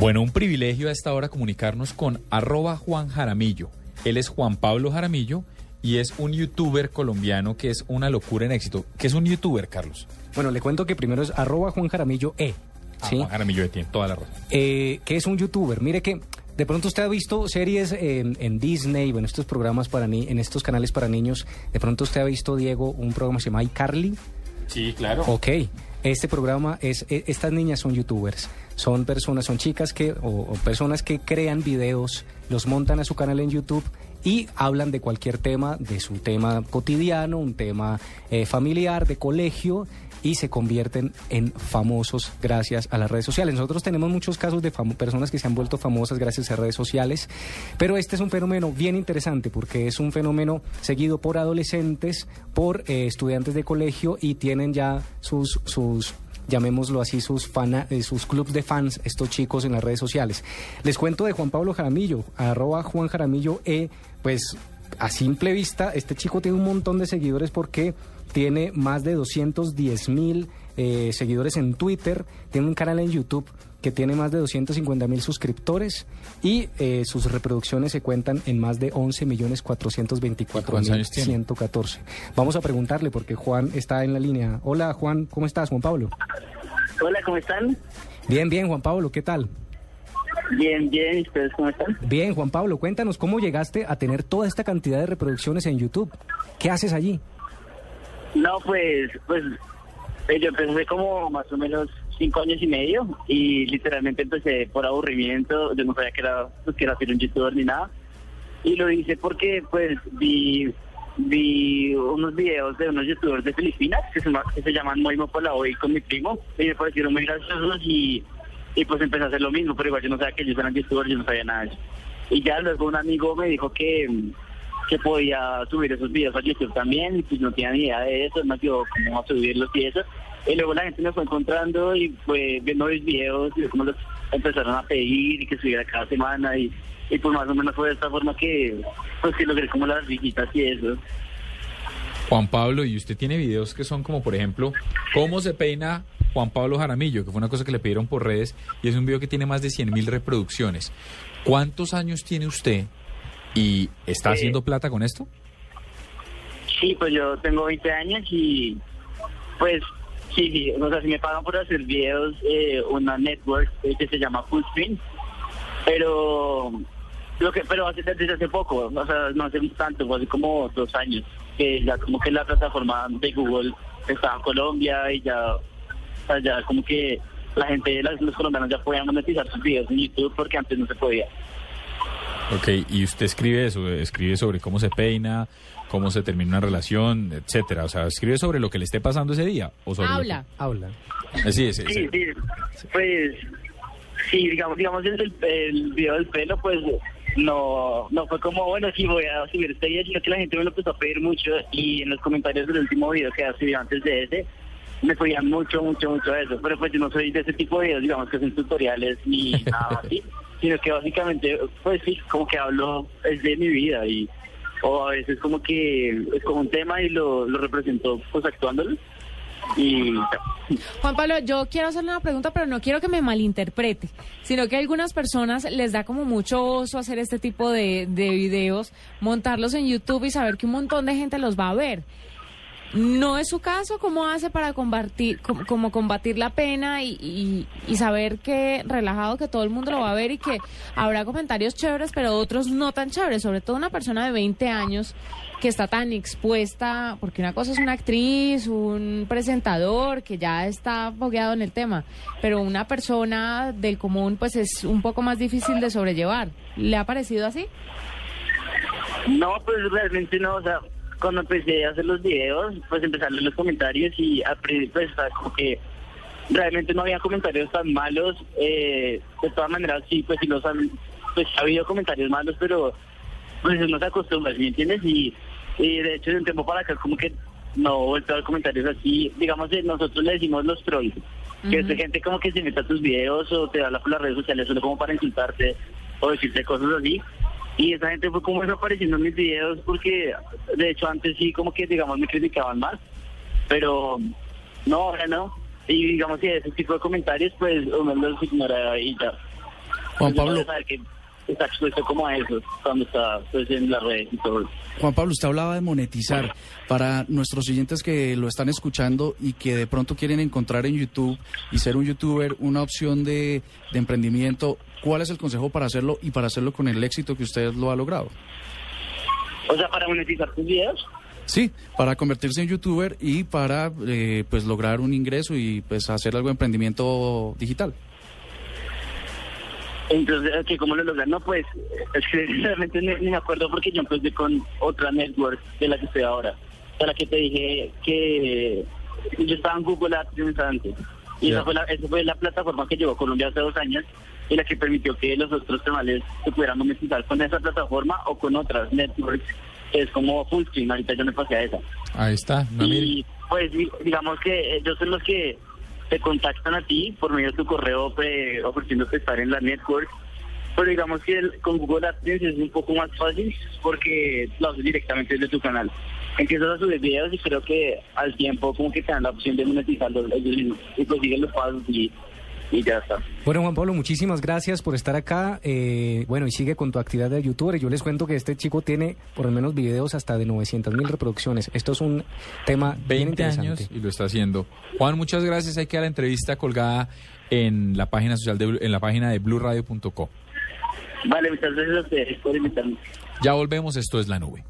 Bueno, un privilegio a esta hora comunicarnos con arroba Juan Jaramillo. Él es Juan Pablo Jaramillo y es un youtuber colombiano que es una locura en éxito. ¿Qué es un youtuber, Carlos? Bueno, le cuento que primero es arroba Juan Jaramillo E. Ah, ¿sí? Juan Jaramillo tiene toda la razón. Eh, que es un youtuber. Mire que de pronto usted ha visto series en, en Disney, bueno, estos programas para ni en estos canales para niños. De pronto usted ha visto, Diego, un programa que se llama iCarly. Sí, claro. Ok, este programa es, e- estas niñas son youtubers, son personas, son chicas que, o, o personas que crean videos, los montan a su canal en YouTube y hablan de cualquier tema, de su tema cotidiano, un tema eh, familiar, de colegio, y se convierten en famosos gracias a las redes sociales. Nosotros tenemos muchos casos de personas que se han vuelto famosas gracias a redes sociales, pero este es un fenómeno bien interesante porque es un fenómeno seguido por adolescentes, por eh, estudiantes de colegio y tienen ya sus, sus llamémoslo así, sus, fana, eh, sus clubs de fans, estos chicos en las redes sociales. Les cuento de Juan Pablo Jaramillo, arroba Juan Jaramillo E, pues a simple vista, este chico tiene un montón de seguidores porque tiene más de 210 mil eh, seguidores en Twitter, tiene un canal en YouTube que tiene más de 250 mil suscriptores y eh, sus reproducciones se cuentan en más de 11 millones 424 ¿Cuántos mil años tiene? 114. Vamos a preguntarle porque Juan está en la línea. Hola Juan, ¿cómo estás Juan Pablo? Hola, ¿cómo están? Bien, bien Juan Pablo, ¿qué tal? Bien, bien, ¿y ustedes cómo están? Bien Juan Pablo, cuéntanos cómo llegaste a tener toda esta cantidad de reproducciones en YouTube. ¿Qué haces allí? No, pues, pues, eh, yo empecé como más o menos cinco años y medio y literalmente empecé por aburrimiento, yo no sabía que era, pues, que era ser un youtuber ni nada. Y lo hice porque, pues, vi, vi unos videos de unos youtubers de Filipinas que se, que se llaman Moimo Hoy con mi primo y me parecieron muy graciosos y, y pues empecé a hacer lo mismo, pero igual yo no sabía que ellos eran youtubers, yo no sabía nada. Y ya luego un amigo me dijo que, que podía subir esos videos a YouTube también, y pues no tenía ni idea de eso, ayudó como a subirlos y eso. Y luego la gente me fue encontrando y fue viendo mis videos y cómo los empezaron a pedir y que subiera cada semana y, y pues más o menos fue de esta forma que pues que logré como las visitas y eso. Juan Pablo, y usted tiene videos que son como, por ejemplo, cómo se peina Juan Pablo Jaramillo, que fue una cosa que le pidieron por redes, y es un video que tiene más de 100 mil reproducciones. ¿Cuántos años tiene usted y está Eh, haciendo plata con esto? Sí, pues yo tengo 20 años y pues sí, sí, o sea, si me pagan por hacer videos, eh, una network eh, que se llama Fullscreen, pero lo que pero hace desde hace poco, o sea, no hace tanto, fue hace como dos años, que ya como que la plataforma de Google estaba en Colombia y ya, o sea, ya como que la gente, las- los colombianos ya podían monetizar sus videos en YouTube porque antes no se podía. Ok, y usted escribe eso, escribe sobre cómo se peina, cómo se termina una relación, etcétera. O sea, escribe sobre lo que le esté pasando ese día. O sobre Habla. Habla. que- Eh, sí, ese- Sí, sí, pues sí, digamos, digamos el, el, el video del pelo, pues no no fue como, bueno, sí voy a subir este video, sino que la gente me lo empezó a pedir mucho y en los comentarios del último video que subí antes de ese, me pedían mucho, mucho, mucho eso, pero pues yo no soy de ese tipo de videos, digamos que son tutoriales ni nada así, sino que básicamente, pues sí, como que hablo es de mi vida y o a veces como que es como un tema y lo, lo represento pues actuándolo y. Juan Pablo, yo quiero hacerle una pregunta, pero no quiero que me malinterprete, sino que a algunas personas les da como mucho oso hacer este tipo de, de videos, montarlos en YouTube y saber que un montón de gente los va a ver. ¿No es su caso? ¿Cómo hace para combatir, como, combatir la pena y, y- y saber que relajado que todo el mundo lo va a ver y que habrá comentarios chéveres, pero otros no tan chéveres? Sobre todo una persona de 20 años que está tan expuesta, porque una cosa es una actriz, un presentador que ya está fogueado en el tema, pero una persona del común pues es un poco más difícil de sobrellevar. ¿Le ha parecido así? No, pues realmente no, o sea, cuando empecé a hacer los videos, pues leer los comentarios y al principio pues como que realmente no había comentarios tan malos, eh, de todas maneras sí, pues sí los han, pues ha habido comentarios malos, pero pues uno se acostumbra, ¿sí me entiendes? Y, y de hecho de un tiempo para acá como que no he vuelto a ver comentarios así, digamos, eh, nosotros le decimos los trolls, que es gente como que se mete a tus videos o te habla por las redes sociales solo como para insultarte o decirte cosas así. Y esa gente fue como desapareciendo en mis videos porque, de hecho, antes sí como que, digamos, me criticaban más. Pero no, ahora no. Y digamos que ese tipo de comentarios, pues uno los ignora y ya. Juan Pablo. Está expuesto como a eso cuando está pues, en las redes y todo. Juan Pablo, usted hablaba de monetizar. Para nuestros oyentes que lo están escuchando y que de pronto quieren encontrar en YouTube y ser un youtuber una opción de, de emprendimiento, ¿cuál es el consejo para hacerlo y para hacerlo con el éxito que usted lo ha logrado? O sea, para monetizar tus videos. Sí, para convertirse en youtuber y para eh, pues lograr un ingreso y pues hacer algo de emprendimiento digital. Entonces, ¿qué, ¿cómo lo logran? No, pues, es que realmente ni, me acuerdo porque yo empecé con otra network de la que estoy ahora. De la que te dije que yo estaba en Google AdSense antes. Y Ya. esa, fue la, esa fue la plataforma que llegó a Colombia hace dos años y la que permitió que los otros canales se pudieran monetizar con esa plataforma o con otras networks. que Es como Fullscreen, ahorita yo me pasé a esa. Ahí está. No, mire. Y pues di- digamos que ellos son los que te contactan a ti por medio de tu correo pues, ofreciéndote estar en la network. Pero digamos que con Google AdSense es un poco más fácil porque lo haces directamente desde tu canal. Empiezas a subir videos y creo que al tiempo como que te dan la opción de monetizarlos ellos y pues siguen los pasos y, y ya está. Bueno, Juan Pablo, muchísimas gracias por estar acá. Eh, bueno, y sigue con tu actividad de youtuber. Yo les cuento que este chico tiene por lo menos videos hasta de 900 mil reproducciones. Esto es un tema bien 20 interesante. años y lo está haciendo. Juan, muchas gracias. Hay que dar la entrevista colgada en la página social de, en la página de bluradio.co. Vale, muchas gracias a ustedes por invitarme. Ya volvemos. Esto es la nube.